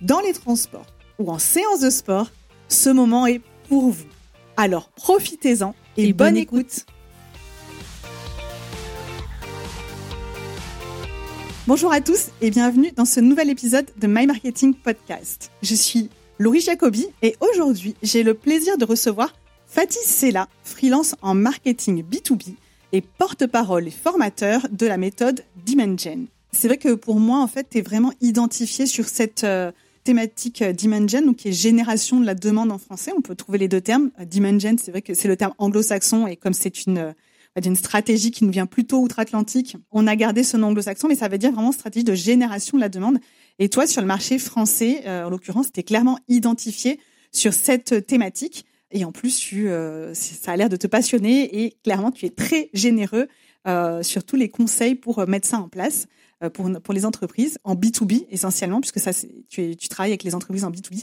dans les transports ou en séance de sport, ce moment est pour vous. Alors profitez-en et, bonne, écoute. Bonjour à tous et bienvenue dans ce nouvel épisode de My Marketing Podcast. Je suis Laurie Jacobi et aujourd'hui j'ai le plaisir de recevoir Fatih Sella, freelance en marketing B2B et porte-parole et formateur de la méthode Dimension. C'est vrai que pour moi, en fait, tu es vraiment identifié sur cette euh, thématique euh, Dimension, donc qui est génération de la demande en français. On peut trouver les deux termes. Euh, Dimension, c'est vrai que c'est le terme anglo-saxon et comme c'est une euh, une stratégie qui nous vient plutôt outre-Atlantique, on a gardé ce nom anglo-saxon, mais ça veut dire vraiment stratégie de génération de la demande. Et toi, sur le marché français, en l'occurrence, tu es clairement identifié sur cette thématique. Et en plus, tu, ça a l'air de te passionner et clairement, tu es très généreux sur tous les conseils pour mettre ça en place. Euh, pour, les entreprises en B2B essentiellement, puisque ça, tu, travailles avec les entreprises en B2B.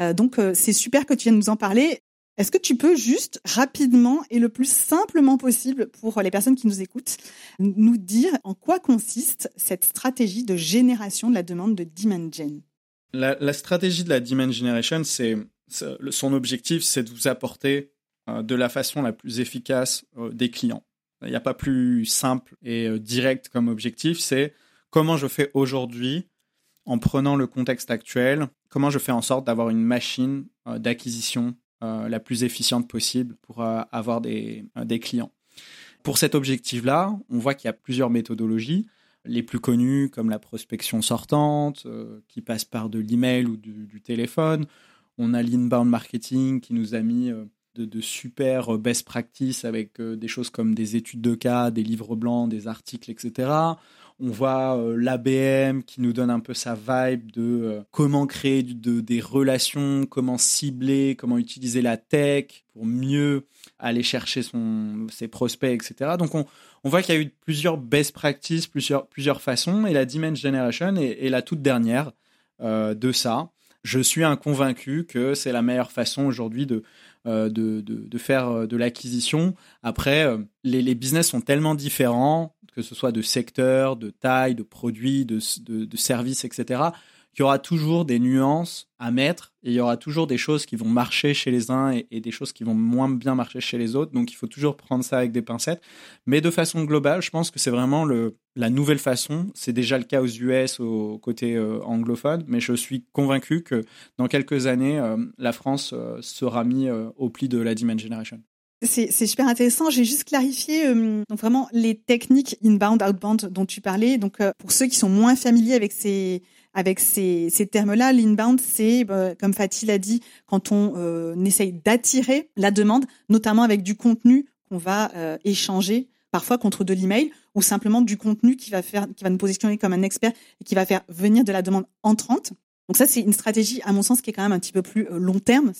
Euh, donc, euh, c'est super que tu viennes nous en parler. Est-ce que tu peux juste rapidement et le plus simplement possible pour les personnes qui nous écoutent, nous dire en quoi consiste cette stratégie de génération de la demande de Demand Gen? La, la, stratégie de la Demand Generation, c'est son objectif, c'est de vous apporter de la façon la plus efficace des clients. Il n'y a pas plus simple et direct comme objectif, c'est comment je fais aujourd'hui en prenant le contexte actuel, comment je fais en sorte d'avoir une machine euh, d'acquisition euh, la plus efficiente possible pour euh, avoir des, clients. Pour cet objectif-là, on voit qu'il y a plusieurs méthodologies. Les plus connues comme la prospection sortante, qui passe par de l'email ou du, du, téléphone. On a l'inbound marketing qui nous a mis de, de, super best practices avec des choses comme des études de cas, des livres blancs, des articles, etc. On voit euh, l'ABM qui nous donne un peu sa vibe de euh, comment créer des relations, comment cibler, comment utiliser la tech pour mieux aller chercher ses prospects, etc. Donc on, voit qu'il y a eu plusieurs best practices, plusieurs, façons, et la Demand Generation est, la toute dernière euh, de ça. Je suis un convaincu que c'est la meilleure façon aujourd'hui de, faire de l'acquisition. Après, les, business sont tellement différents que ce soit de secteur, de taille, de produits, de, de, services, etc., qu'il y aura toujours des nuances à mettre et il y aura toujours des choses qui vont marcher chez les uns et, des choses qui vont moins bien marcher chez les autres. Donc il faut toujours prendre ça avec des pincettes. Mais de façon globale, je pense que c'est vraiment la nouvelle façon. C'est déjà le cas aux US, au côté euh, anglophone, mais je suis convaincu que dans quelques années, euh, la France euh, sera mise au pli de la Demand Generation. C'est super intéressant. J'ai juste clarifié euh, donc vraiment les techniques inbound, outbound dont tu parlais. Donc euh, pour ceux qui sont moins familiers avec ces avec ces, ces termes-là, l'inbound, c'est bah, comme Fatih l'a dit, quand on euh, essaye d'attirer la demande, notamment avec du contenu qu'on va échanger, parfois contre de l'email ou simplement du contenu qui va faire, qui va nous positionner comme un expert et qui va faire venir de la demande entrante. Donc ça, c'est une stratégie, à mon sens, qui est quand même un petit peu plus long terme.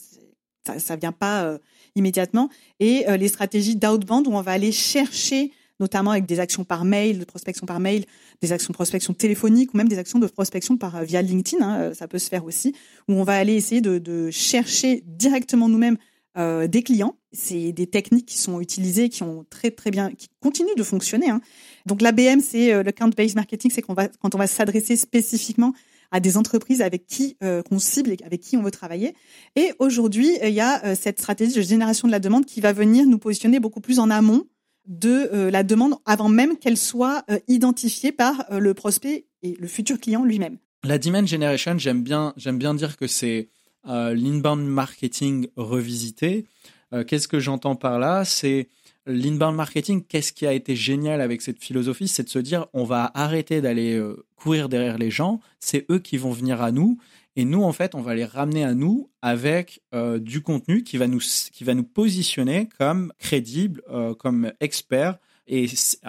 Ça, ça vient pas immédiatement, et euh, les stratégies d'outbound où on va aller chercher notamment avec des actions par mail, de prospection par mail, des actions de prospection téléphonique ou même des actions de prospection par euh, via LinkedIn, hein, euh, ça peut se faire aussi, où on va aller essayer de, de chercher directement nous-mêmes euh, des clients. C'est des techniques qui sont utilisées, qui ont très très bien, qui continuent de fonctionner. Hein. Donc l'ABM, c'est le count-based marketing, c'est qu'on va quand on va s'adresser spécifiquement à des entreprises avec qui euh, qu'on cible et avec qui on veut travailler. Et aujourd'hui, il y a euh, cette stratégie de génération de la demande qui va venir nous positionner beaucoup plus en amont de euh, la demande avant même qu'elle soit identifiée par le prospect et le futur client lui-même. La demand generation, j'aime bien, j'aime bien dire que c'est euh, l'inbound marketing revisité. Euh, qu'est-ce que j'entends par là? C'est l'inbound marketing. Qu'est-ce qui a été génial avec cette philosophie C'est de se dire on va arrêter d'aller euh, courir derrière les gens. C'est eux qui vont venir à nous. Et nous, en fait, on va les ramener à nous avec du contenu qui va nous, qui va nous positionner comme crédibles, comme experts et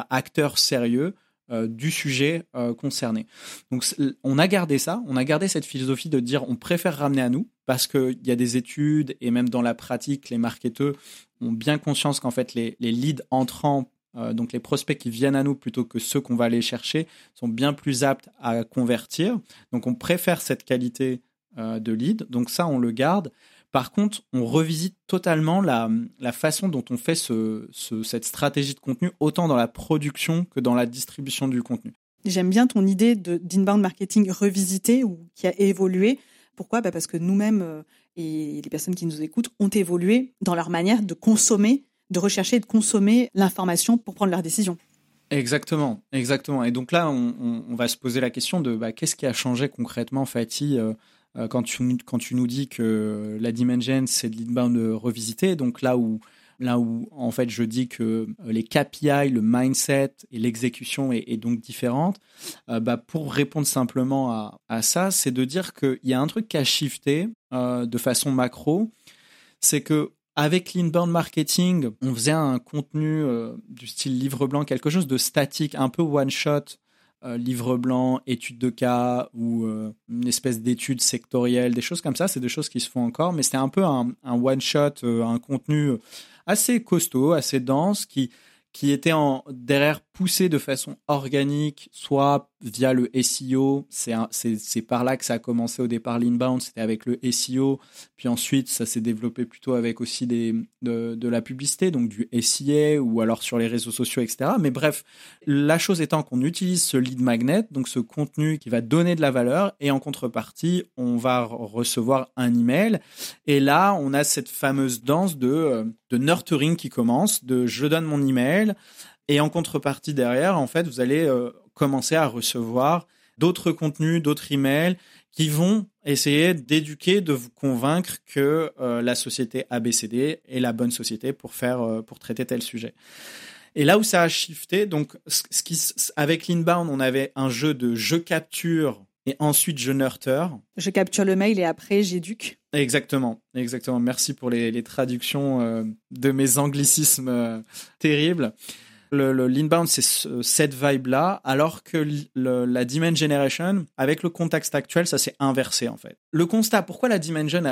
acteurs sérieux euh, du sujet euh, concerné. Donc on a gardé ça, on a gardé cette philosophie de dire on préfère ramener à nous parce qu'il y a des études et même dans la pratique, les marketeurs ont bien conscience qu'en fait les, leads entrants, euh, donc les prospects qui viennent à nous plutôt que ceux qu'on va aller chercher, sont bien plus aptes à convertir. Donc on préfère cette qualité de lead. Donc ça, on le garde. Par contre, on revisite totalement la, façon dont on fait cette stratégie de contenu, autant dans la production que dans la distribution du contenu. J'aime bien ton idée d'inbound marketing revisité ou qui a évolué. Pourquoi? Bah, Parce que nous-mêmes euh, et les personnes qui nous écoutent ont évolué dans leur manière de consommer, de rechercher et de consommer l'information pour prendre leurs décisions. Exactement, exactement. Et donc là, on, va se poser la question de bah, qu'est-ce qui a changé concrètement, Fatih, euh, euh, quand, tu, quand tu nous dis que la Dimension, c'est de l'inbound revisité, donc là où, là où en fait je dis que euh, les KPI, le mindset et l'exécution est, donc différente, euh, bah, pour répondre simplement à, à ça, c'est de dire qu'il y a un truc qui a shifté de façon macro, c'est que avec l'inbound marketing, on faisait un contenu du style livre blanc, quelque chose de statique, un peu one shot, euh, livre blanc, étude de cas ou euh, une espèce d'étude sectorielle, des choses comme ça. C'est des choses qui se font encore, mais c'était un peu un, one-shot, euh, un contenu assez costaud, assez dense, qui, qui était en, derrière poussé de façon organique, soit via le SEO. C'est par là que ça a commencé au départ l'inbound, c'était avec le SEO. Puis ensuite, ça s'est développé plutôt avec aussi de, la publicité, donc du SIA ou alors sur les réseaux sociaux, etc. Mais bref, la chose étant qu'on utilise ce lead magnet, donc ce contenu qui va donner de la valeur, et en contrepartie, on va recevoir un email. Et là, on a cette fameuse danse de, de nurturing qui commence, de je donne mon email. Et en contrepartie derrière, en fait, vous allez euh, commencer à recevoir d'autres contenus, d'autres emails qui vont essayer d'éduquer, de vous convaincre que euh, la société ABCD est la bonne société pour faire, euh, pour traiter tel sujet. Et là où ça a shifté, donc, avec l'inbound, on avait un jeu de je capture et ensuite je nurture. Je capture le mail et après j'éduque. Exactement, exactement. Merci pour les, les traductions de mes anglicismes terribles le, l'inbound, c'est cette vibe-là, alors que la Demand Generation, avec le contexte actuel, ça s'est inversé en fait. Le constat, pourquoi la Dimension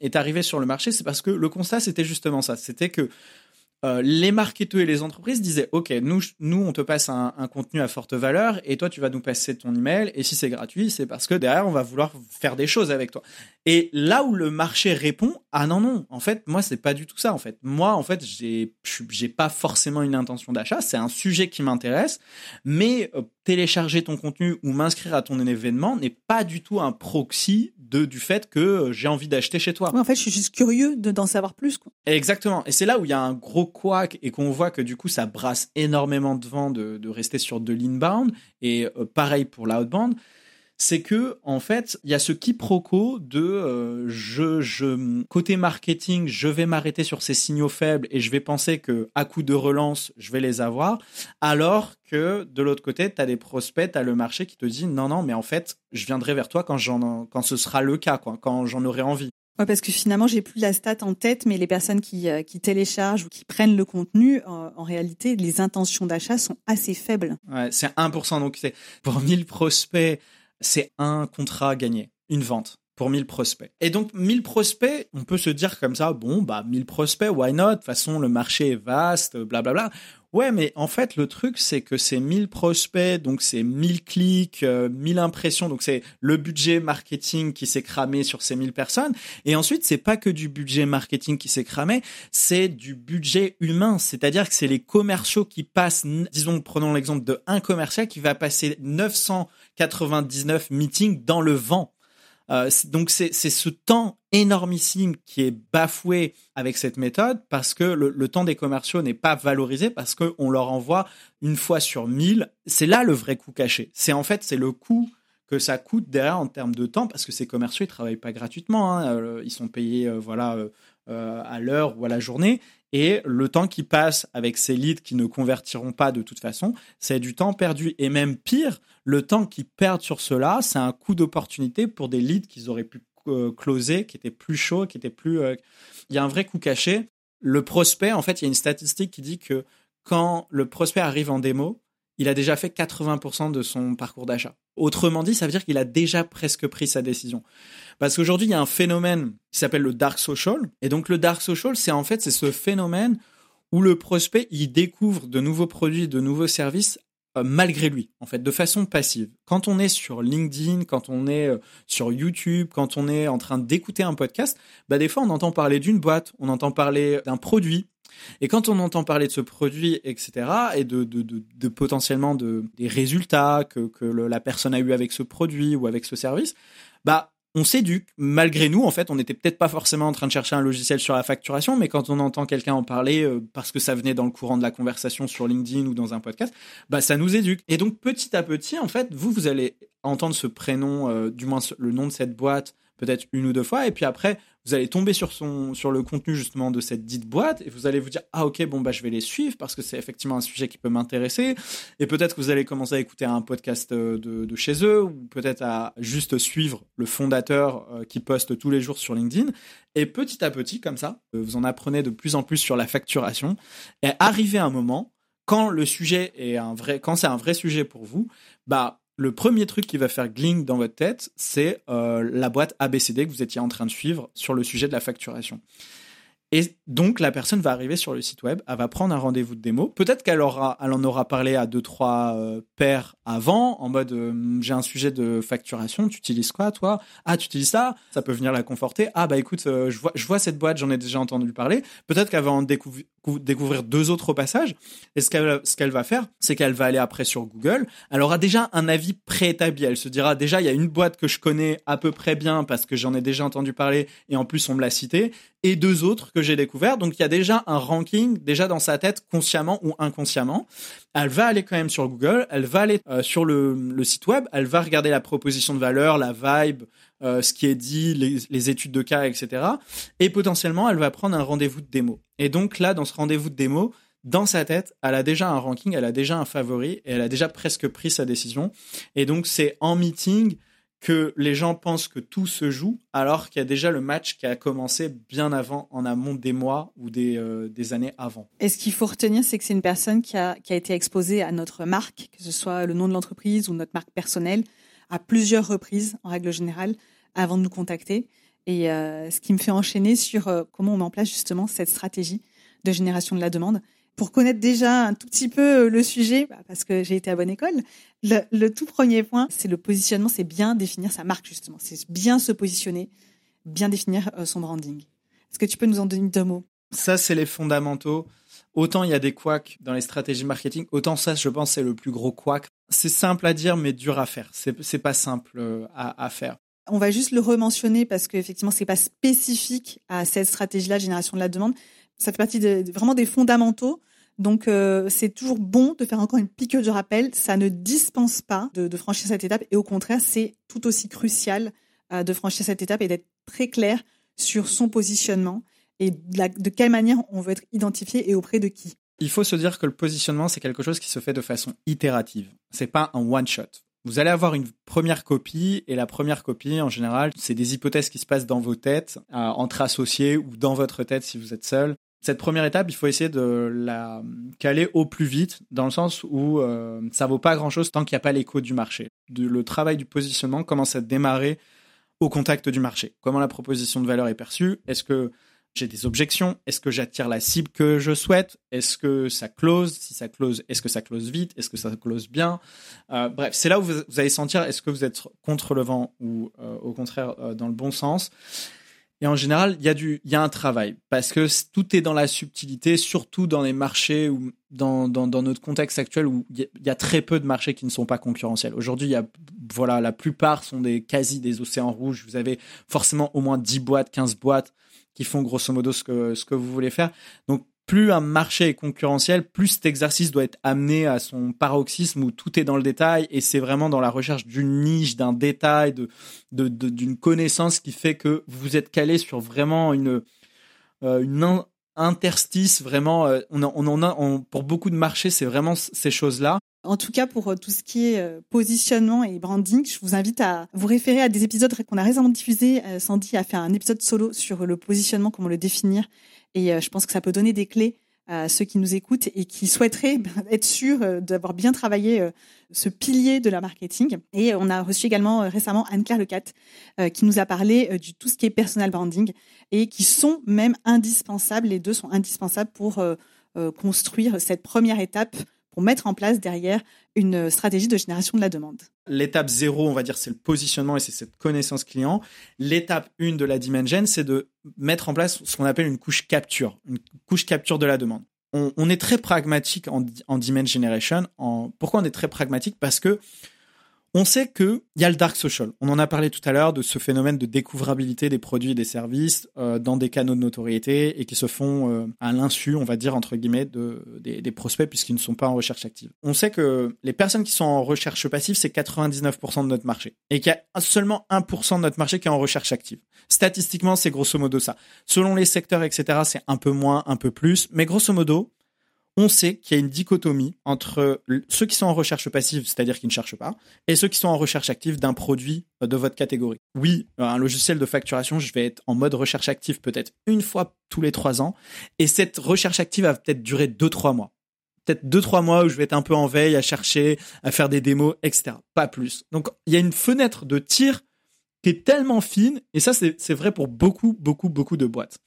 est arrivée sur le marché, c'est parce que le constat, c'était justement ça. C'était que euh, les marketeurs et les entreprises disaient OK, nous, nous on te passe un, contenu à forte valeur et toi tu vas nous passer ton email et si c'est gratuit, c'est parce que derrière on va vouloir faire des choses avec toi. Et là où le marché répond ah non non, en fait moi c'est pas du tout ça en fait. Moi en fait j'ai pas forcément une intention d'achat, c'est un sujet qui m'intéresse, mais euh, télécharger ton contenu ou m'inscrire à ton événement n'est pas du tout un proxy de, du fait que euh, j'ai envie d'acheter chez toi. en fait, je suis juste curieux de, d'en savoir plus. Quoi. Exactement. Et c'est là où il y a un gros couac et qu'on voit que du coup, ça brasse énormément de vent de, de rester sur de l'inbound. Et euh, pareil pour l'outbound c'est que en fait, il y a ce quiproquo de euh, je, je côté marketing, je vais m'arrêter sur ces signaux faibles et je vais penser que à coup de relance, je vais les avoir, alors que de l'autre côté, tu as des prospects, tu as le marché qui te dit non non, mais en fait, je viendrai vers toi quand j'en quand ce sera le cas quoi, quand j'en aurai envie. Ouais, parce que finalement, j'ai plus la stat en tête, mais les personnes qui, euh, qui téléchargent ou qui prennent le contenu, en réalité, les intentions d'achat sont assez faibles. Ouais, c'est 1%. Donc, c'est pour 1000 prospects, c'est un contrat gagné, une vente pour 1000 prospects. Et donc 1000 prospects, on peut se dire comme ça, bon bah 1000 prospects, why not? De toute façon, le marché est vaste, blablabla. Ouais, mais en fait, le truc, c'est que c'est 1000 prospects, donc c'est 1000 clics, 1000 euh, impressions, donc c'est le budget marketing qui s'est cramé sur ces 1000 personnes. Et ensuite, c'est pas que du budget marketing qui s'est cramé, c'est du budget humain. C'est-à-dire que c'est les commerciaux qui passent, disons, prenons l'exemple de un commercial qui va passer 999 meetings dans le vent. Euh, donc c'est ce temps énormissime qui est bafoué avec cette méthode parce que le, temps des commerciaux n'est pas valorisé parce qu'on leur envoie une fois sur mille. C'est là le vrai coût caché. C'est en fait c'est le coût que ça coûte derrière en termes de temps, parce que ces commerciaux, ils travaillent pas gratuitement. Hein. Euh, ils sont payés euh, voilà, à l'heure ou à la journée. Et le temps qui passe avec ces leads qui ne convertiront pas de toute façon, c'est du temps perdu. Et même pire, le temps qu'ils perdent sur cela, c'est un coût d'opportunité pour des leads qu'ils auraient pu closer, qui étaient plus chauds, qui étaient plus... Il y a un vrai coût caché. Le prospect, en fait, il y a une statistique qui dit que quand le prospect arrive en démo, il a déjà fait 80% de son parcours d'achat. Autrement dit, ça veut dire qu'il a déjà presque pris sa décision. Parce qu'aujourd'hui, il y a un phénomène qui s'appelle le dark social. Et donc, le dark social, c'est en fait, c'est ce phénomène où le prospect, il découvre de nouveaux produits, de nouveaux services euh, malgré lui, en fait, de façon passive. Quand on est sur LinkedIn, quand on est euh, sur YouTube, quand on est en train d'écouter un podcast, bah des fois on entend parler d'une boîte, on entend parler d'un produit, et quand on entend parler de ce produit, etc., et de, de, de, de potentiellement de, des résultats que, que la personne a eu avec ce produit ou avec ce service, bah, on s'éduque. Malgré nous, en fait, on n'était peut-être pas forcément en train de chercher un logiciel sur la facturation, mais quand on entend quelqu'un en parler euh, parce que ça venait dans le courant de la conversation sur LinkedIn ou dans un podcast, bah ça nous éduque. Et donc petit à petit, en fait, vous vous allez entendre ce prénom, euh, du moins le nom de cette boîte, peut-être une ou deux fois, et puis après, vous allez tomber sur son sur le contenu justement de cette dite boîte et vous allez vous dire ah ok bon bah je vais les suivre parce que c'est effectivement un sujet qui peut m'intéresser. Et peut-être que vous allez commencer à écouter un podcast euh, de, de chez eux ou peut-être à juste suivre le fondateur euh, qui poste tous les jours sur LinkedIn. Et petit à petit comme ça euh, vous en apprenez de plus en plus sur la facturation. Et arrivé un moment quand le sujet est un vrai quand c'est un vrai sujet pour vous bah le premier truc qui va faire gling dans votre tête, c'est euh, la boîte ABCD que vous étiez en train de suivre sur le sujet de la facturation. Et donc, la personne va arriver sur le site web, elle va prendre un rendez-vous de démo. Peut-être qu'elle aura, elle en aura parlé à deux, trois euh, pairs avant, en mode euh, j'ai un sujet de facturation, tu utilises quoi, toi? Ah, tu utilises ça? Ça peut venir la conforter. Ah, bah écoute, euh, je, vois, cette boîte, j'en ai déjà entendu parler. Peut-être qu'elle va en découvrir deux autres au passage. Et ce qu'elle va faire, c'est qu'elle va aller après sur Google. Elle aura déjà un avis préétabli. Elle se dira déjà, il y a une boîte que je connais à peu près bien parce que j'en ai déjà entendu parler et en plus on me l'a cité et deux autres que j'ai découvert. Donc il y a déjà un ranking déjà dans sa tête consciemment ou inconsciemment. Elle va aller quand même sur Google, elle va aller euh, sur le, site web, elle va regarder la proposition de valeur, la vibe, euh, ce qui est dit, les, les, études de cas, etc. Et potentiellement, elle va prendre un rendez-vous de démo. Et donc là, dans ce rendez-vous de démo, dans sa tête, elle a déjà un ranking, elle a déjà un favori et elle a déjà presque pris sa décision. Et donc c'est en meeting que les gens pensent que tout se joue alors qu'il y a déjà le match qui a commencé bien avant, en amont des mois ou des, euh, années avant. Et ce qu'il faut retenir, c'est que c'est une personne qui a, qui a été exposée à notre marque, que ce soit le nom de l'entreprise ou notre marque personnelle, à plusieurs reprises en règle générale, avant de nous contacter. Et euh, ce qui me fait enchaîner sur euh, comment on met en place justement cette stratégie de génération de la demande pour connaître déjà un tout petit peu euh, le sujet, bah, parce que j'ai été à bonne école, le, tout premier point, c'est le positionnement, c'est bien définir sa marque justement, c'est bien se positionner, bien définir euh, son branding. Est-ce que tu peux nous en donner deux mots? Ça, c'est les fondamentaux. Autant il y a des couacs dans les stratégies marketing, autant ça, je pense, c'est le plus gros couac. C'est simple à dire, mais dur à faire. C'est pas simple euh, à, à faire. On va juste le rementionner parce qu'effectivement, c'est pas spécifique à cette stratégie-là, génération de la demande ça fait partie de, vraiment des fondamentaux. Donc euh, c'est toujours bon de faire encore une piqûre de rappel. Ça ne dispense pas de, franchir cette étape et au contraire c'est tout aussi crucial euh, de franchir cette étape et d'être très clair sur son positionnement et de, quelle manière on veut être identifié et auprès de qui. Il faut se dire que le positionnement c'est quelque chose qui se fait de façon itérative. C'est pas un one shot. Vous allez avoir une première copie et la première copie en général c'est des hypothèses qui se passent dans vos têtes euh, entre associés ou dans votre tête si vous êtes seul cette première étape, il faut essayer de la caler au plus vite, dans le sens où euh, ça vaut pas grand-chose tant qu'il n'y a pas l'écho du marché. le travail du positionnement commence à démarrer au contact du marché. Comment la proposition de valeur est perçue? Est-ce que j'ai des objections? Est-ce que j'attire la cible que je souhaite? Est-ce que ça close? Si ça close, est-ce que ça close vite? Est-ce que ça close bien? Euh, Bref, c'est là où vous, allez sentir est-ce que vous êtes contre le vent ou euh, au contraire euh, dans le bon sens? Et en général, il y a du, il y a un travail parce que tout est dans la subtilité, surtout dans les marchés ou dans, dans, notre contexte actuel où il y, a très peu de marchés qui ne sont pas concurrentiels. Aujourd'hui, il y a, voilà, la plupart sont des quasi des océans rouges. Vous avez forcément au moins 10 boîtes, 15 boîtes qui font grosso modo ce que, ce que vous voulez faire. Donc, plus un marché est concurrentiel, plus cet exercice doit être amené à son paroxysme où tout est dans le détail et c'est vraiment dans la recherche d'une niche, d'un détail, de, d'une connaissance qui fait que vous êtes calé sur vraiment une, euh, interstice vraiment. Euh, on, on a, pour beaucoup de marchés, c'est vraiment ces choses-là. En tout cas, pour euh, tout ce qui est positionnement et branding, je vous invite à vous référer à des épisodes qu'on a récemment diffusés. Sandy a fait un épisode solo sur le positionnement, comment le définir. Et euh, je pense que ça peut donner des clés à ceux qui nous écoutent et qui souhaiteraient être sûrs euh, d'avoir bien travaillé euh, ce pilier de la marketing. Et on a reçu également récemment Anne-Claire Lecat qui nous a parlé du tout ce qui est personal branding et qui sont même indispensables. Les deux sont indispensables pour construire cette première étape pour mettre en place derrière une stratégie de génération de la demande. L'étape zéro, on va dire, c'est le positionnement et c'est cette connaissance client. L'étape une de la dimension, c'est de mettre en place ce qu'on appelle une couche capture, une couche capture de la demande. On, est très pragmatique en, en generation. En, pourquoi on est très pragmatique? Parce que on sait qu'il y a le dark social. On en a parlé tout à l'heure de ce phénomène de découvrabilité des produits et des services euh, dans des canaux de notoriété et qui se font euh, à l'insu, on va dire, entre guillemets, de, des, prospects puisqu'ils ne sont pas en recherche active. On sait que les personnes qui sont en recherche passive, c'est 99% de notre marché et qu'il y a seulement 1% de notre marché qui est en recherche active. Statistiquement, c'est grosso modo ça. Selon les secteurs, etc., c'est un peu moins, un peu plus, mais grosso modo, on sait qu'il y a une dichotomie entre ceux qui sont en recherche passive, c'est-à-dire qui ne cherchent pas, et ceux qui sont en recherche active d'un produit euh, de votre catégorie. Oui, un logiciel de facturation, je vais être en mode recherche active peut-être une fois tous les trois ans, et cette recherche active va peut-être durer deux, trois mois. Peut-être deux, trois mois où je vais être un peu en veille à chercher, à faire des démos, etc. Pas plus. Donc, il y a une fenêtre de tir qui est tellement fine, et ça, c'est vrai pour beaucoup, beaucoup, beaucoup de boîtes.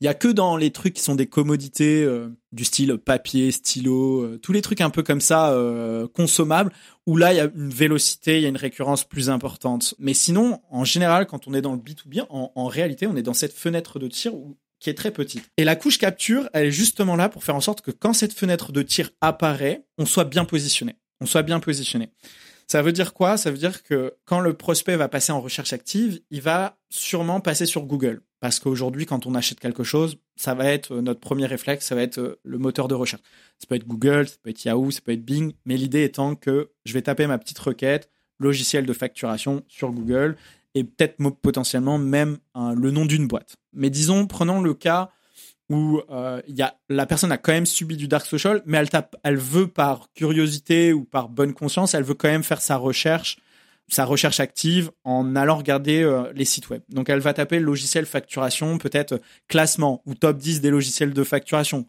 Il y a que dans les trucs qui sont des commodités euh, du style papier, stylo, euh, tous les trucs un peu comme ça euh, consommables où là il y a une vélocité, il y a une récurrence plus importante. Mais sinon, en général, quand on est dans le B2B, en, en réalité, on est dans cette fenêtre de tir qui est très petite. Et la couche capture, elle est justement là pour faire en sorte que quand cette fenêtre de tir apparaît, on soit bien positionné. On soit bien positionné. Ça veut dire quoi? Ça veut dire que quand le prospect va passer en recherche active, il va sûrement passer sur Google. Parce qu'aujourd'hui, quand on achète quelque chose, ça va être euh, notre premier réflexe, ça va être euh, le moteur de recherche. Ça peut être Google, ça peut être Yahoo, ça peut être Bing, mais l'idée étant que je vais taper ma petite requête, logiciel de facturation sur Google, et peut-être potentiellement même le nom d'une boîte. Mais disons, prenons le cas où euh, y a, la personne a quand même subi du dark social, mais elle, tape, elle veut par curiosité ou par bonne conscience, elle veut quand même faire sa recherche, sa recherche active en allant regarder euh, les sites web. Donc elle va taper logiciel facturation, peut-être classement ou top 10 des logiciels de facturation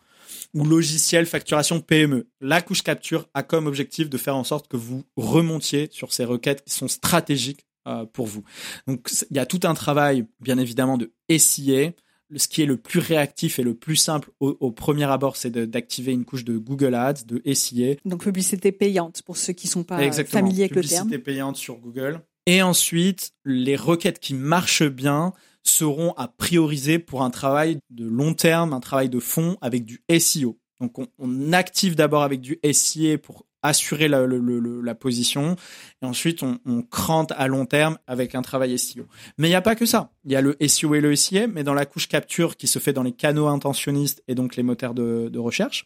ou logiciel facturation PME. La couche capture a comme objectif de faire en sorte que vous remontiez sur ces requêtes qui sont stratégiques euh, pour vous. Donc il y a tout un travail, bien évidemment, de SIA, ce qui est le plus réactif et le plus simple au, premier abord, c'est d'activer une couche de Google Ads, de SIA. Donc publicité payante pour ceux qui sont pas familiers avec le terme. Publicité payante sur Google. Et ensuite, les requêtes qui marchent bien seront à prioriser pour un travail de long terme, un travail de fond avec du SEO. Donc on, on active d'abord avec du SIA pour assurer la, position. Et ensuite, on, on, crante à long terme avec un travail SEO. Mais il n'y a pas que ça. Il y a le SEO et le SIA, mais dans la couche capture qui se fait dans les canaux intentionnistes et donc les moteurs de, de recherche.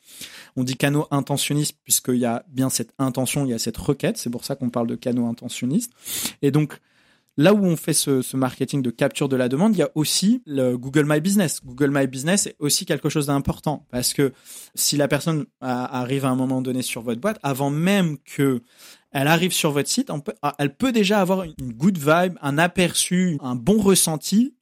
On dit canaux intentionnistes puisqu'il y a bien cette intention, il y a cette requête. C'est pour ça qu'on parle de canaux intentionnistes. Et donc, là où on fait ce, marketing de capture de la demande, il y a aussi le Google My Business. Google My Business est aussi quelque chose d'important parce que si la personne arrive à un moment donné sur votre boîte, avant même que elle arrive sur votre site, ah, elle peut déjà avoir une good vibe, un aperçu, un bon ressenti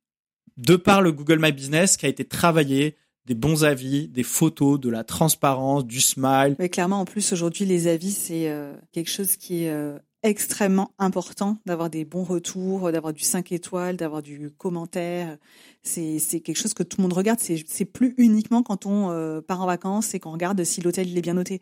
de par le Google My Business qui a été travaillé, des bons avis, des photos, de la transparence, du smile. Mais clairement, en plus, aujourd'hui, les avis, c'est euh, quelque chose qui est euh, extrêmement important d'avoir des bons retours, d'avoir du 5 étoiles, d'avoir du commentaire. C'est, quelque chose que tout le monde regarde. C'est, plus uniquement quand on euh, part en vacances et qu'on regarde si l'hôtel est bien noté.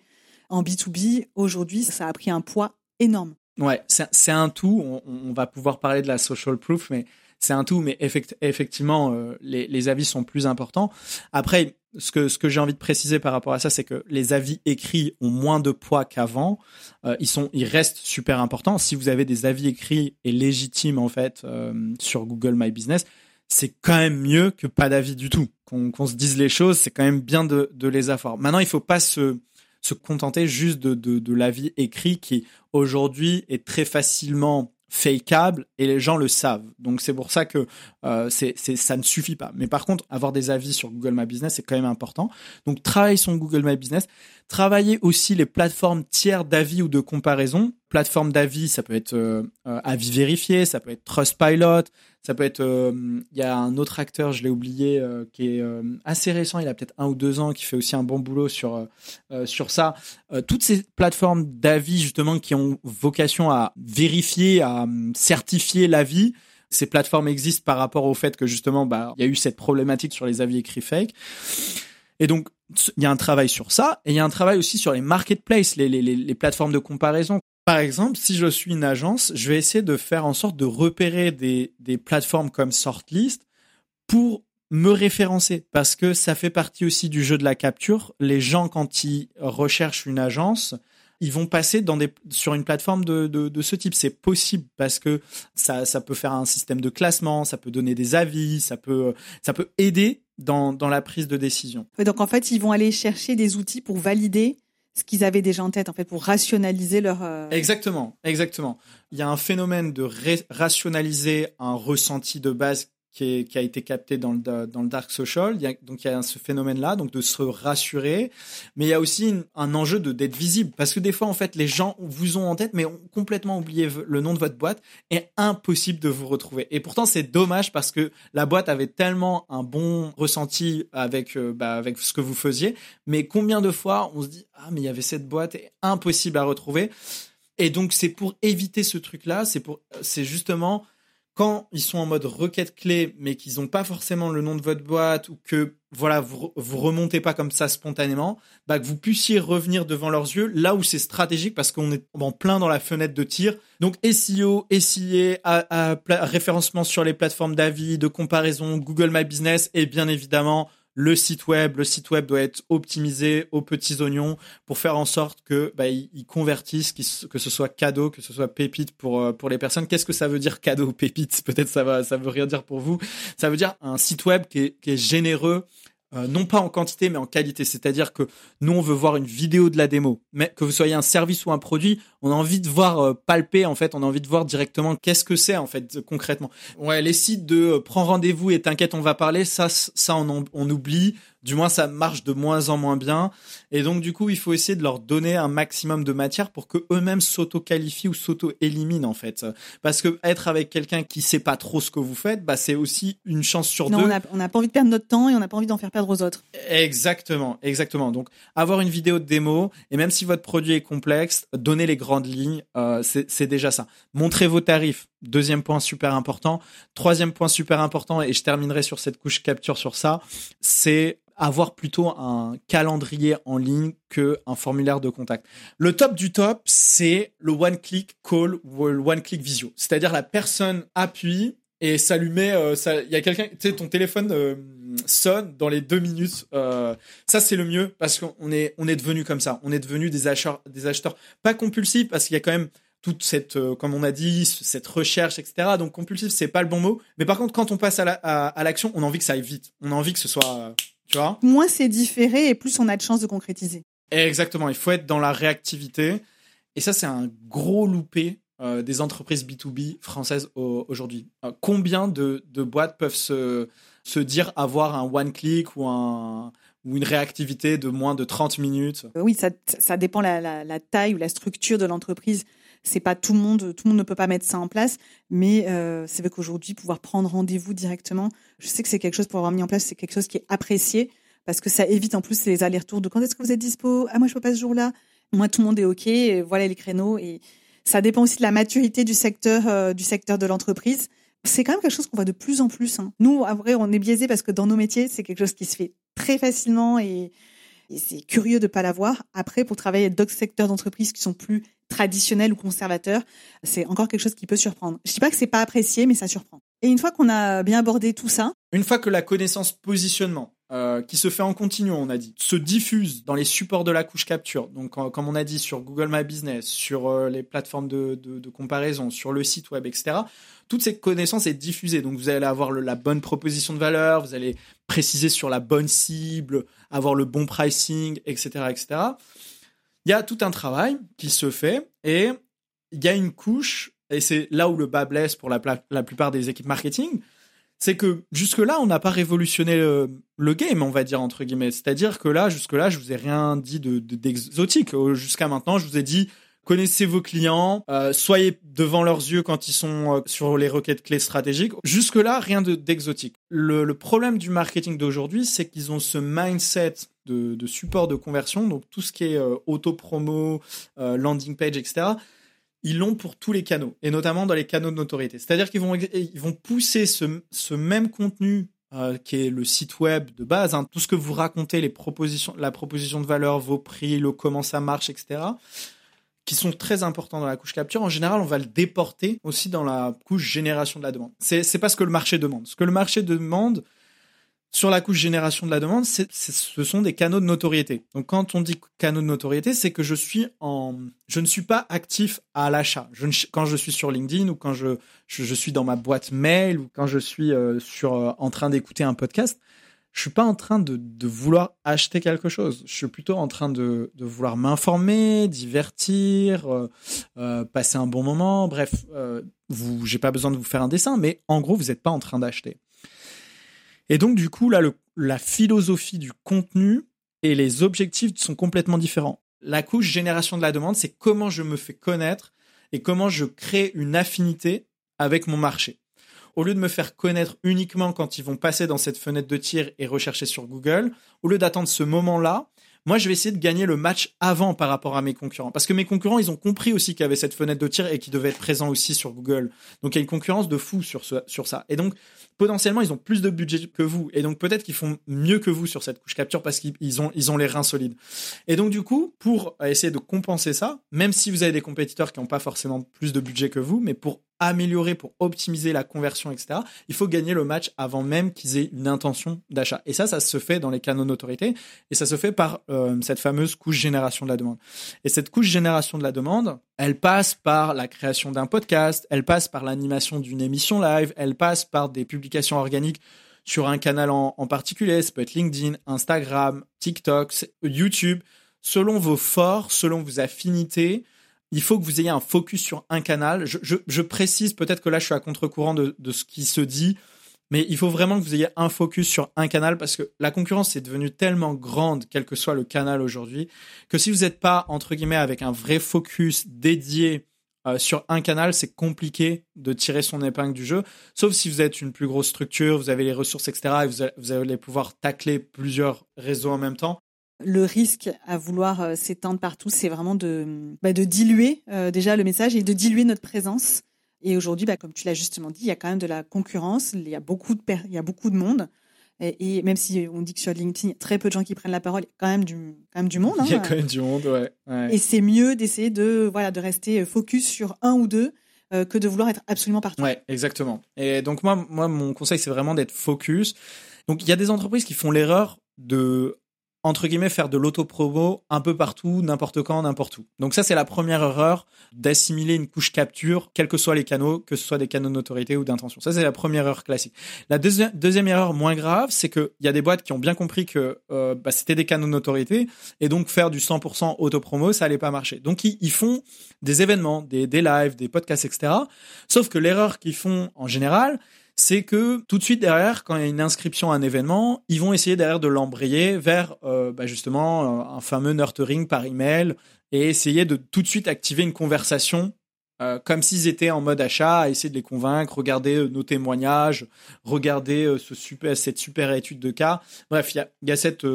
En B2B, aujourd'hui, ça a pris un poids énorme. Ouais, c'est, un tout. On, va pouvoir parler de la social proof, mais c'est un tout. Mais effectivement, euh, les, avis sont plus importants. Après, ce que, j'ai envie de préciser par rapport à ça, c'est que les avis écrits ont moins de poids qu'avant. Euh, ils ils restent super importants. Si vous avez des avis écrits et légitimes en fait euh, sur Google My Business, c'est quand même mieux que pas d'avis du tout. Qu'on se dise les choses, c'est quand même bien de, les avoir. Maintenant, il faut pas se, se contenter juste de, de l'avis écrit qui aujourd'hui est très facilement fakeable et les gens le savent. Donc c'est pour ça que euh, c'est, ça ne suffit pas. Mais par contre, avoir des avis sur Google My Business, c'est quand même important. Donc travailler sur Google My Business, travailler aussi les plateformes tiers d'avis ou de comparaison. Plateforme d'avis, ça peut être euh, euh, avis vérifié, ça peut être Trustpilot, ça peut être. Il y a un autre acteur, je l'ai oublié, qui est assez récent, il a peut-être un ou deux ans, qui fait aussi un bon boulot sur sur ça. toutes ces plateformes d'avis justement qui ont vocation à vérifier, à certifier l'avis ces plateformes existent par rapport au fait que justement, bah, il y a eu cette problématique sur les avis écrits fake. Et donc, il y a un travail sur ça, et il y a un travail aussi sur les marketplaces, les, les, les plateformes de comparaison. Par exemple, si je suis une agence, je vais essayer de faire en sorte de repérer des, des plateformes comme Sortlist pour me référencer parce que ça fait partie aussi du jeu de la capture. Les gens, quand ils recherchent une agence, ils vont passer dans des, sur une plateforme de, de, de ce type. C'est possible parce que ça, ça peut faire un système de classement, ça peut donner des avis, ça peut, ça peut aider dans, dans la prise de décision. donc en fait, ils vont aller chercher des outils pour valider ce qu'ils avaient déjà en tête, en fait, pour rationaliser leur. Euh, exactement, exactement. Il y a un phénomène de rationaliser un ressenti de base qui, a été capté dans le, dans le dark social. Il y a, donc il y a ce phénomène-là, donc de se rassurer, mais il y a aussi un enjeu de d'être visible, parce que des fois en fait les gens vous ont en tête, mais ont complètement oublié le nom de votre boîte, et impossible de vous retrouver. Et pourtant c'est dommage parce que la boîte avait tellement un bon ressenti avec euh, bah, avec ce que vous faisiez, mais combien de fois on se dit ah mais il y avait cette boîte, et impossible à retrouver. Et donc c'est pour éviter ce truc-là, c'est pour c'est justement quand ils sont en mode requête clé, mais qu'ils n'ont pas forcément le nom de votre boîte ou que voilà vous, vous remontez pas comme ça spontanément, bah que vous puissiez revenir devant leurs yeux là où c'est stratégique parce qu'on est en plein dans la fenêtre de tir. Donc SEO, SIA, à référencement sur les plateformes d'avis, de comparaison, Google My Business et bien évidemment le site web. Le site web doit être optimisé aux petits oignons pour faire en sorte que bah, ils, convertissent, que ce soit cadeau, que ce soit pépite pour euh, pour les personnes. Qu'est-ce que ça veut dire cadeau pépite? Peut-être ça va ça veut rien dire pour vous. Ça veut dire un site web qui est, qui est généreux euh, non pas en quantité mais en qualité. C'est-à-dire que nous on veut voir une vidéo de la démo, mais que vous soyez un service ou un produit, on a envie de voir euh, palper en fait, on a envie de voir directement qu'est-ce que c'est en fait concrètement. Ouais, les sites de euh, prends rendez-vous et t'inquiète on va parler, ça ça on, on oublie du moins ça marche de moins en moins bien. Et donc du coup, il faut essayer de leur donner un maximum de matière pour que eux-mêmes s'auto-qualifient ou s'auto-éliminent en fait. Parce que être avec quelqu'un qui sait pas trop ce que vous faites, bah c'est aussi une chance sur non, deux. On n'a pas envie de perdre notre temps et on n'a pas envie d'en faire perdre aux autres. Exactement, exactement. Donc avoir une vidéo de démo et même si votre produit est complexe, donner les grandes lignes, euh, c'est déjà ça. Montrez vos tarifs. Deuxième point super important. Troisième point super important, et je terminerai sur cette couche capture sur ça, c'est avoir plutôt un calendrier en ligne que un formulaire de contact. Le top du top, c'est le one click call ou le one click visio. C'est-à-dire la personne appuie et ça lui met, euh, il y a quelqu'un, tu sais, ton téléphone euh, sonne dans les deux minutes. Euh, ça c'est le mieux parce qu'on est, on est devenu comme ça. On est devenu des acheteurs, des acheteurs pas compulsifs parce qu'il y a quand même toute cette, comme on a dit, cette recherche, etc. Donc compulsif, c'est pas le bon mot. Mais par contre, quand on passe à l'action, on a envie que ça aille vite. On a envie que ce soit tu vois Moins c'est différé et plus on a de chances de concrétiser. Exactement, il faut être dans la réactivité. Et ça, c'est un gros loupé euh, des entreprises B2B françaises aujourd'hui. Euh, combien de, boîtes peuvent se, se dire avoir un one-click ou, un, ou une réactivité de moins de 30 minutes? Euh, Oui, ça, ça dépend la, la, taille ou la structure de l'entreprise c'est pas tout le monde, tout le monde ne peut pas mettre ça en place, mais euh, c'est vrai qu'aujourd'hui, pouvoir prendre rendez-vous directement, je sais que c'est quelque chose pour avoir mis en place, c'est quelque chose qui est apprécié parce que ça évite en plus les allers-retours de quand est-ce que vous êtes dispo? Ah moi je peux pas ce jour-là. Moi tout le monde est ok, voilà les créneaux et ça dépend aussi de la maturité du secteur euh, du secteur de l'entreprise. C'est quand même quelque chose qu'on voit de plus en plus. Hein. Nous, à vrai, on est biaisé parce que dans nos métiers, c'est quelque chose qui se fait très facilement et, et c'est curieux de pas l'avoir. Après, pour travailler avec d'autres secteurs d'entreprise qui sont plus traditionnel ou conservateur, c'est encore quelque chose qui peut surprendre. Je dis pas que c'est pas apprécié, mais ça surprend. Et une fois qu'on a bien abordé tout ça, une fois que la connaissance positionnement euh, qui se fait en continu, on a dit, se diffuse dans les supports de la couche capture. Donc, comme on a dit, sur Google My Business, sur euh, les plateformes de, comparaison, sur le site web, etc. Toute cette connaissance est diffusée. Donc, vous allez avoir la bonne proposition de valeur, vous allez préciser sur la bonne cible, avoir le bon pricing, etc., etc. Il y a tout un travail qui se fait et il y a une couche, et c'est là où le bas blesse pour la plupart des équipes marketing, c'est que jusque-là, on n'a pas révolutionné le, game, on va dire, entre guillemets. C'est-à-dire que là, jusque-là, je vous ai rien dit d'exotique. De, Jusqu'à maintenant, je vous ai dit, connaissez vos clients, euh, soyez devant leurs yeux quand ils sont euh, sur les requêtes clés stratégiques. Jusque-là, rien d'exotique. le, problème du marketing d'aujourd'hui, c'est qu'ils ont ce mindset de, support de conversion, donc tout ce qui est euh, auto-promo, landing page, etc ils l'ont pour tous les canaux, et notamment dans les canaux de notoriété. C'est-à-dire qu'ils vont, ils vont pousser ce, même contenu euh, qui est le site web de base, hein, tout ce que vous racontez, les propositions, la proposition de valeur, vos prix, le comment ça marche, etc., qui sont très importants dans la couche capture. En général, on va le déporter aussi dans la couche génération de la demande. C'est, c'est pas ce que le marché demande. Ce que le marché demande, sur la couche génération de la demande, ce sont des canaux de notoriété. Donc quand on dit canaux de notoriété, c'est que je suis en, je ne suis pas actif à l'achat. quand je suis sur LinkedIn ou quand je, je, suis dans ma boîte mail ou quand je suis euh, sur, euh, en train d'écouter un podcast, je suis pas en train de, de, vouloir acheter quelque chose. Je suis plutôt en train de, de vouloir m'informer, divertir, euh, passer un bon moment. Bref, vous, j'ai pas besoin de vous faire un dessin, mais en gros, vous n'êtes pas en train d'acheter. Et donc, du coup, là, la philosophie du contenu et les objectifs sont complètement différents. La couche génération de la demande, c'est comment je me fais connaître et comment je crée une affinité avec mon marché. Au lieu de me faire connaître uniquement quand ils vont passer dans cette fenêtre de tir et rechercher sur Google, au lieu d'attendre ce moment-là, moi, je vais essayer de gagner le match avant par rapport à mes concurrents. Parce que mes concurrents, ils ont compris aussi qu'il y avait cette fenêtre de tir et qu'ils devaient être présents aussi sur Google. Donc, il y a une concurrence de fou sur, sur ça. Et donc, potentiellement, ils ont plus de budget que vous. Et donc, peut-être qu'ils font mieux que vous sur cette couche capture parce qu'ils ont, ils ont les reins solides. Et donc, du coup, pour essayer de compenser ça, même si vous avez des compétiteurs qui n'ont pas forcément plus de budget que vous, mais pour améliorer, pour optimiser la conversion, etc., il faut gagner le match avant même qu'ils aient une intention d'achat. Et ça, ça se fait dans les canaux d'autorité et ça se fait par euh, cette fameuse couche génération de la demande. Et cette couche génération de la demande, elle passe par la création d'un podcast, elle passe par l'animation d'une émission live, elle passe par des publications organiques sur un canal en, en particulier, ça peut être LinkedIn, Instagram, TikTok, YouTube, selon vos forts, selon vos affinités, il faut que vous ayez un focus sur un canal. Je, précise peut-être que là, je suis à contre-courant de, ce qui se dit, mais il faut vraiment que vous ayez un focus sur un canal parce que la concurrence est devenue tellement grande, quel que soit le canal aujourd'hui, que si vous n'êtes pas, entre guillemets, avec un vrai focus dédié euh, sur un canal, c'est compliqué de tirer son épingle du jeu, sauf si vous êtes une plus grosse structure, vous avez les ressources, etc., et vous, vous allez pouvoir tacler plusieurs réseaux en même temps. Le risque à vouloir euh, s'étendre partout, c'est vraiment de, bah, de diluer euh, déjà le message et de diluer notre présence. Et aujourd'hui, bah, comme tu l'as justement dit, il y a quand même de la concurrence, il y a beaucoup de, il y a beaucoup de monde. Et, même si on dit que sur LinkedIn, il y a très peu de gens qui prennent la parole, il y a quand même du, quand même du monde. il y a hein. quand même du monde, ouais. Et c'est mieux d'essayer de, voilà, de rester focus sur un ou deux euh, que de vouloir être absolument partout. Ouais, exactement. Et donc moi, moi, mon conseil, c'est vraiment d'être focus. Donc il y a des entreprises qui font l'erreur de entre guillemets, faire de l'auto-promo un peu partout, n'importe quand, n'importe où. Donc ça, c'est la première erreur d'assimiler une couche capture, quels que soient les canaux, que ce soit des canaux de notoriété ou d'intention. Ça, c'est la première erreur classique. La deuxième erreur moins grave, c'est qu'il y a des boîtes qui ont bien compris que euh, bah, c'était des canaux de notoriété et donc faire du 100% auto-promo, ça allait pas marcher. Donc ils, font des événements, des, des lives, des podcasts, etc. Sauf que l'erreur qu'ils font en général, c'est que tout de suite derrière, quand il y a une inscription à un événement, ils vont essayer derrière de l'embrayer vers euh, bah, justement euh, un fameux nurturing par email et essayer de tout de suite activer une conversation euh, comme s'ils étaient en mode achat, essayer de les convaincre, regarder nos témoignages, regarder ce super, cette super étude de cas. Bref, il y a, y a cette,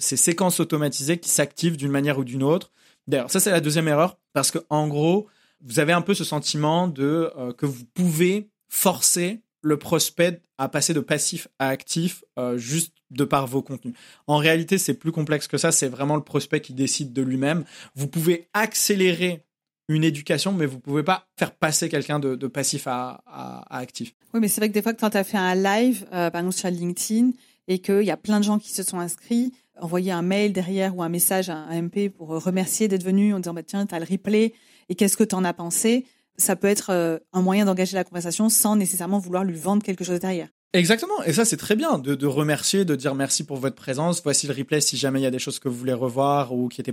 ces séquences automatisées qui s'activent d'une manière ou d'une autre. D'ailleurs, ça c'est la deuxième erreur parce que en gros, vous avez un peu ce sentiment de que vous pouvez forcer le prospect à passer de passif à actif euh, juste de par vos contenus. En réalité, c'est plus complexe que ça. C'est vraiment le prospect qui décide de lui-même. Vous pouvez accélérer une éducation, mais vous pouvez pas faire passer quelqu'un de, passif à, actif. Oui, mais c'est vrai que des fois, quand tu as fait un live, euh, par exemple sur LinkedIn, et qu'il y a plein de gens qui se sont inscrits, envoyer un mail derrière ou un message à un MP pour remercier d'être venu en disant bah, tiens, tu as le replay et qu'est-ce que tu en as pensé? Ça peut être euh, un moyen d'engager la conversation sans nécessairement vouloir lui vendre quelque chose derrière. Exactement, et ça c'est très bien de, remercier, de dire merci pour votre présence. Voici le replay si jamais il y a des choses que vous voulez revoir ou qui n'étaient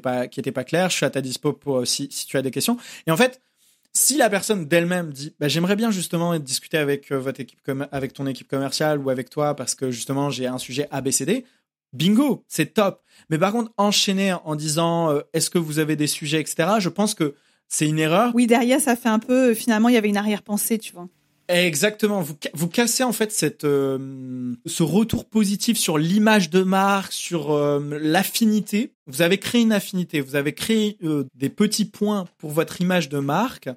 pas claires. Je suis à ta dispo euh, si, tu as des questions. Et en fait, si la personne d'elle-même dit bah, j'aimerais bien justement discuter avec euh, votre équipe avec ton équipe commerciale ou avec toi parce que justement j'ai un sujet ABCD, bingo, c'est top. Mais par contre enchaîner en disant est-ce que vous avez des sujets etc. Je pense que c'est une erreur? Oui derrière ça fait un peu finalement il y avait une arrière-pensée tu vois. Exactement. Vous, vous cassez en fait cette, euh, ce retour positif sur l'image de marque, sur euh, l'affinité. Vous avez créé une affinité, vous avez créé euh, des petits points pour votre image de marque.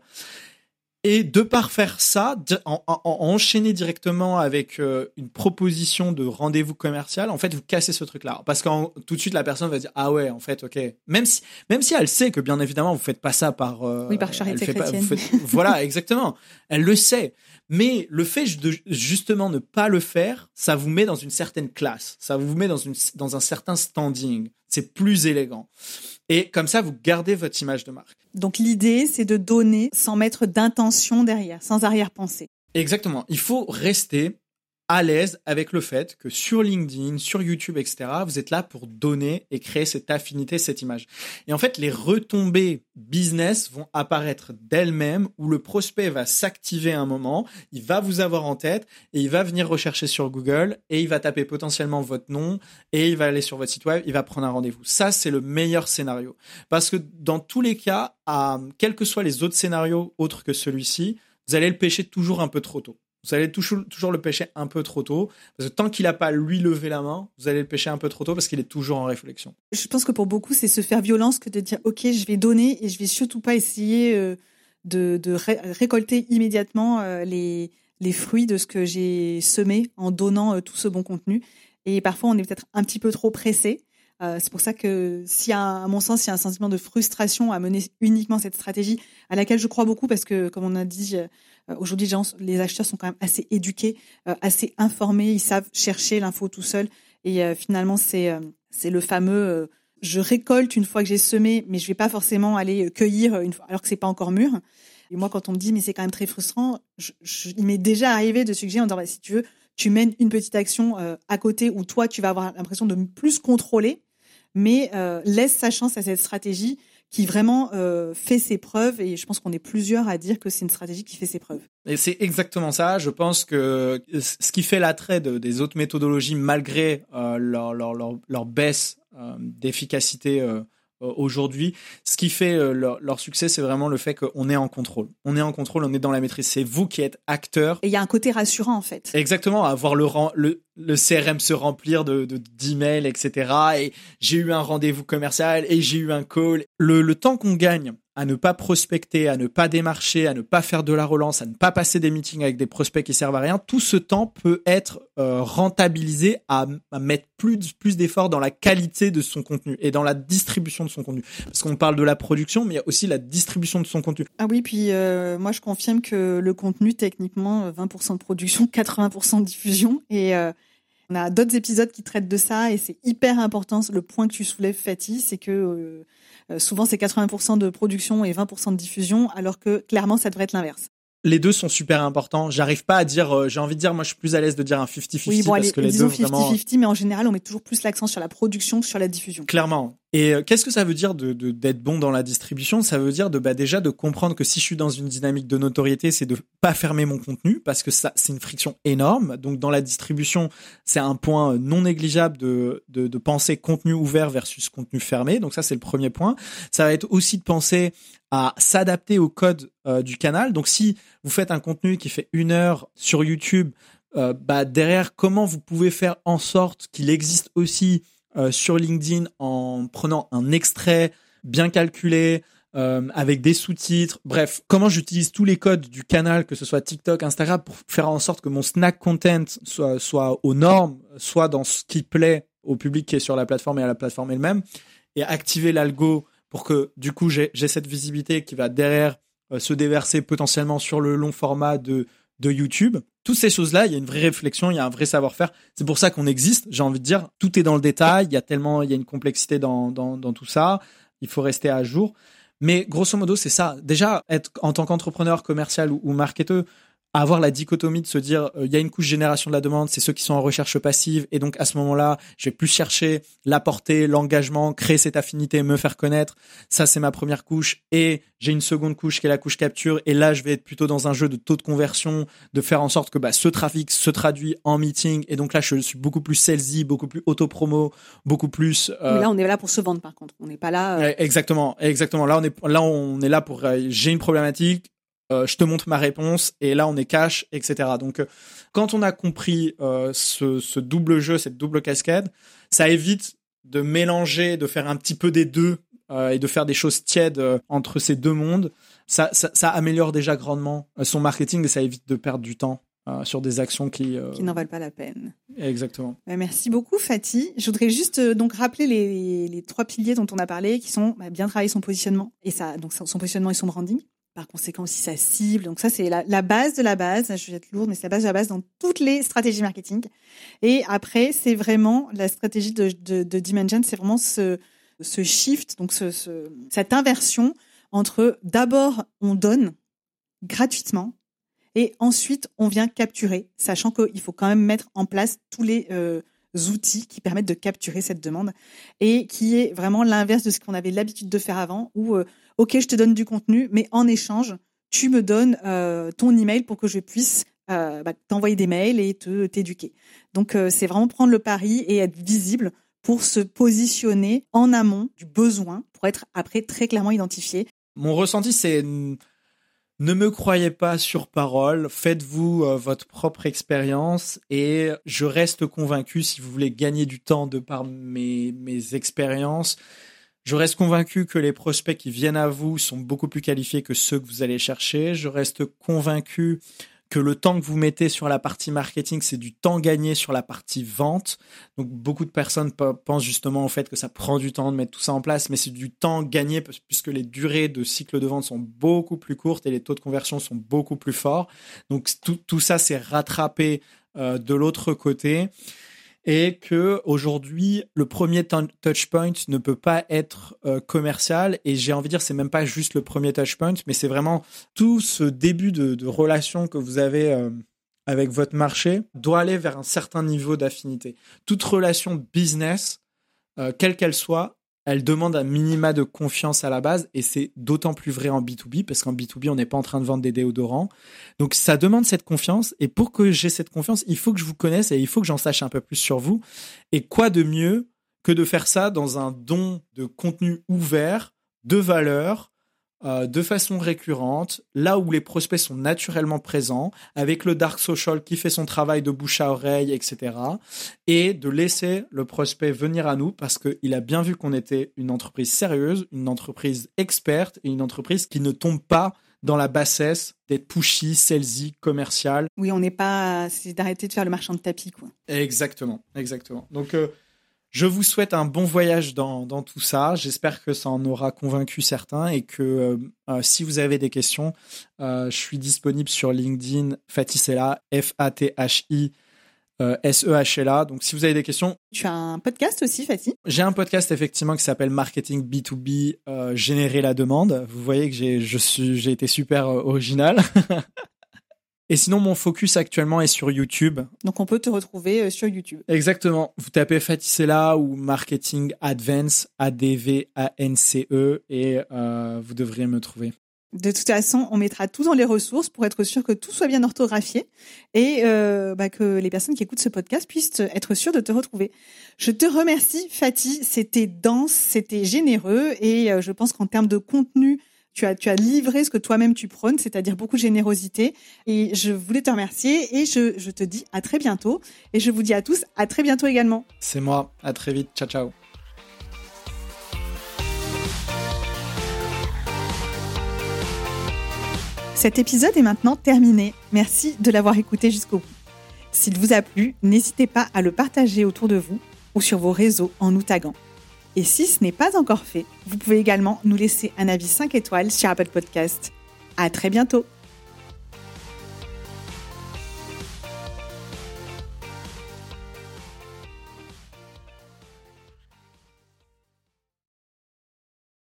Et de par faire ça, en, en, enchaîner directement avec une proposition de rendez-vous commercial, en fait, vous cassez ce truc-là. Parce que tout de suite, la personne va dire ah ouais, en fait, ok. Même si, même si elle sait que bien évidemment, vous faites pas ça par oui par charité chrétienne. voilà, exactement. Elle le sait. Mais le fait de justement ne pas le faire, ça vous met dans une certaine classe, ça vous met dans, une, dans un certain standing. C'est plus élégant. Et comme ça, vous gardez votre image de marque. Donc l'idée, c'est de donner sans mettre d'intention derrière, sans arrière-pensée. Exactement. Il faut rester à l'aise avec le fait que sur LinkedIn, sur YouTube, etc., vous êtes là pour donner et créer cette affinité, cette image. Et en fait, les retombées business vont apparaître d'elles-mêmes où le prospect va s'activer un moment, il va vous avoir en tête et il va venir rechercher sur Google et il va taper potentiellement votre nom et il va aller sur votre site web, il va prendre un rendez-vous. Ça, c'est le meilleur scénario. Parce que dans tous les cas, à, quels que soient les autres scénarios autres que celui-ci, vous allez le pêcher toujours un peu trop tôt. Vous allez toujours, le pêcher un peu trop tôt. Parce que tant qu'il n'a pas lui levé la main, vous allez le pêcher un peu trop tôt parce qu'il est toujours en réflexion. Je pense que pour beaucoup, c'est se faire violence que de dire OK, je vais donner et je vais surtout pas essayer euh, de, récolter immédiatement euh, les, fruits de ce que j'ai semé en donnant euh, tout ce bon contenu. Et parfois, on est peut-être un petit peu trop pressé. c'est pour ça que, a, à mon sens, il y a un sentiment de frustration à mener uniquement cette stratégie, à laquelle je crois beaucoup parce que, comme on a dit, aujourd'hui, les acheteurs sont quand même assez éduqués, euh, assez informés, ils savent chercher l'info tout seul. Et euh, finalement, c'est c'est le fameux je récolte une fois que j'ai semé, mais je vais pas forcément aller cueillir une fois, alors que c'est pas encore mûr. Et moi, quand on me dit mais c'est quand même très frustrant, je, il m'est déjà arrivé de suggérer en disant bah, si tu veux, tu mènes une petite action à côté où toi tu vas avoir l'impression de plus contrôler, mais laisse sa chance à cette stratégie qui vraiment euh, fait ses preuves et je pense qu'on est plusieurs à dire que c'est une stratégie qui fait ses preuves. Et c'est exactement ça. Je pense que ce qui fait l'attrait de, des autres méthodologies, malgré euh, leur, baisse euh, d'efficacité aujourd'hui. Ce qui fait euh, leur, succès, c'est vraiment le fait qu'on est en contrôle. On est en contrôle, on est dans la maîtrise. C'est vous qui êtes acteur. Et il y a un côté rassurant en fait. Exactement, à voir le, le, le CRM se remplir de d'emails, etc. Et j'ai eu un rendez-vous commercial et j'ai eu un call. Le, le temps qu'on gagne à ne pas prospecter, à ne pas démarcher, à ne pas faire de la relance, à ne pas passer des meetings avec des prospects qui servent à rien, tout ce temps peut être euh, rentabilisé à, mettre plus, plus d'efforts dans la qualité de son contenu et dans la distribution de son contenu. Parce qu'on parle de la production, mais il y a aussi la distribution de son contenu. Ah oui, puis euh, moi je confirme que le contenu, techniquement, 20% de production, 80% de diffusion. Et euh, on a d'autres épisodes qui traitent de ça et c'est hyper important. Le point que tu soulèves, Fatih, c'est que euh, souvent, c'est 80% de production et 20% de diffusion, alors que clairement, ça devrait être l'inverse les deux sont super importants. J'arrive pas à dire, euh, j'ai envie de dire, moi je suis plus à l'aise de dire un 50-50 oui, bon, parce que les deux 50 -50, vraiment... mais en général on met toujours plus l'accent sur la production que sur la diffusion. Clairement. Et euh, qu'est-ce que ça veut dire de d'être bon dans la distribution? Ça veut dire de bah déjà de comprendre que si je suis dans une dynamique de notoriété, c'est de pas fermer mon contenu parce que ça c'est une friction énorme. Donc dans la distribution, c'est un point non négligeable de, de de penser contenu ouvert versus contenu fermé. Donc ça c'est le premier point. Ça va être aussi de penser à s'adapter au code euh, du canal. Donc si vous faites un contenu qui fait une heure sur YouTube, euh, bah derrière comment vous pouvez faire en sorte qu'il existe aussi euh, sur LinkedIn en prenant un extrait bien calculé, euh, avec des sous-titres. Bref, comment j'utilise tous les codes du canal, que ce soit TikTok, Instagram, pour faire en sorte que mon snack content soit, soit aux normes, soit dans ce qui plaît au public qui est sur la plateforme et à la plateforme elle-même, et activer l'algo pour que du coup j'ai cette visibilité qui va derrière euh, se déverser potentiellement sur le long format de, de YouTube. Toutes ces choses-là, il y a une vraie réflexion, il y a un vrai savoir-faire. C'est pour ça qu'on existe. J'ai envie de dire, tout est dans le détail. Il y a tellement, il y a une complexité dans, dans, dans tout ça. Il faut rester à jour. Mais grosso modo, c'est ça. Déjà, être en tant qu'entrepreneur commercial ou, ou marketeur, avoir la dichotomie de se dire euh, il y a une couche génération de la demande, c'est ceux qui sont en recherche passive et donc à ce moment-là, je vais plus chercher la portée, l'engagement, créer cette affinité, me faire connaître. Ça c'est ma première couche et j'ai une seconde couche qui est la couche capture et là je vais être plutôt dans un jeu de taux de conversion, de faire en sorte que bah, ce trafic se traduit en meeting et donc là je suis beaucoup plus salesy, beaucoup plus auto-promo, beaucoup plus euh... là on est là pour se vendre par contre, on n'est pas là euh... Exactement, exactement. Là on est là on est là pour euh, j'ai une problématique, euh, je te montre ma réponse et là on est cash, etc. Donc euh, quand on a compris euh, ce, ce, double jeu, cette double cascade, ça évite de mélanger, de faire un petit peu des deux et de faire des choses tièdes entre ces deux mondes. Ça, ça, ça, améliore déjà grandement son marketing et ça évite de perdre du temps sur des actions qui qui n'en valent pas la peine. Exactement. Bah, merci beaucoup Fatih. Je voudrais juste donc rappeler les, les, trois piliers dont on a parlé, qui sont bah, bien travailler son positionnement et ça donc son positionnement et son branding par conséquent aussi sa cible. Donc ça, c'est la, base de la base. Je vais être lourde, mais c'est la base de la base dans toutes les stratégies marketing. Et après, c'est vraiment la stratégie de, de, de Dimension, c'est vraiment ce, ce shift, donc ce, ce, cette inversion entre d'abord on donne gratuitement et ensuite on vient capturer, sachant qu'il faut quand même mettre en place tous les euh, outils qui permettent de capturer cette demande et qui est vraiment l'inverse de ce qu'on avait l'habitude de faire avant, où euh, ok, je te donne du contenu, mais en échange, tu me donnes euh, ton email pour que je puisse euh, bah, t'envoyer des mails et te t'éduquer. Donc euh, c'est vraiment prendre le pari et être visible pour se positionner en amont du besoin, pour être après très clairement identifié. Mon ressenti, c'est ne me croyez pas sur parole, faites-vous votre propre expérience et je reste convaincu si vous voulez gagner du temps de par mes, mes expériences, je reste convaincu que les prospects qui viennent à vous sont beaucoup plus qualifiés que ceux que vous allez chercher. Je reste convaincu que le temps que vous mettez sur la partie marketing, c'est du temps gagné sur la partie vente. Donc beaucoup de personnes pensent justement au fait que ça prend du temps de mettre tout ça en place, mais c'est du temps gagné puisque les durées de cycle de vente sont beaucoup plus courtes et les taux de conversion sont beaucoup plus forts. Donc tout, ça, c'est rattrapé euh, de l'autre côté et que aujourd'hui le premier touchpoint ne peut pas être euh, commercial. Et j'ai envie de dire c'est même pas juste le premier touchpoint mais c'est vraiment tout ce début de, relation que vous avez euh, avec votre marché doit aller vers un certain niveau d'affinité. Toute relation business euh, quelle qu'elle soit elle demande un minima de confiance à la base et c'est d'autant plus vrai en B2B parce qu'en B2B, on n'est pas en train de vendre des déodorants. Donc ça demande cette confiance et pour que j'ai cette confiance, il faut que je vous connaisse et il faut que j'en sache un peu plus sur vous. Et quoi de mieux que de faire ça dans un don de contenu ouvert, de valeur, euh, de façon récurrente, là où les prospects sont naturellement présents, avec le dark social qui fait son travail de bouche à oreille, etc. Et de laisser le prospect venir à nous parce qu'il a bien vu qu'on était une entreprise sérieuse, une entreprise experte et une entreprise qui ne tombe pas dans la bassesse d'être pushy, salesy, commercial. Oui, on n'est pas, c'est d'arrêter de faire le marchand de tapis, quoi. Exactement, exactement. Donc, euh, je vous souhaite un bon voyage dans, dans tout ça. J'espère que ça en aura convaincu certains et que euh, euh, si vous avez des questions, euh, je suis disponible sur LinkedIn Fatisela, F-A-T-H-I. S-E-H-L-A. Donc, si vous avez des questions. Tu as un podcast aussi, Fatih J'ai un podcast, effectivement, qui s'appelle Marketing B2B, Générer la demande. Vous voyez que j'ai, je suis, j'ai été super original. Et sinon, mon focus actuellement est sur YouTube. Donc, on peut te retrouver euh, sur YouTube. Exactement. Vous tapez Faticella ou Marketing Advance, A-D-V-A-N-C-E, et euh, vous devriez me trouver. De toute façon, on mettra tout dans les ressources pour être sûr que tout soit bien orthographié et euh, bah, que les personnes qui écoutent ce podcast puissent être sûres de te retrouver. Je te remercie, Fatih. C'était dense, c'était généreux et euh, je pense qu'en termes de contenu, tu as, tu as livré ce que toi-même tu prônes, c'est-à-dire beaucoup de générosité. Et je voulais te remercier et je, je te dis à très bientôt. Et je vous dis à tous à très bientôt également. C'est moi. À très vite. Ciao, ciao. Cet épisode est maintenant terminé. Merci de l'avoir écouté jusqu'au bout. S'il vous a plu, n'hésitez pas à le partager autour de vous ou sur vos réseaux en nous taguant. Et si ce n'est pas encore fait, vous pouvez également nous laisser un avis 5 étoiles sur Apple Podcast. À très bientôt!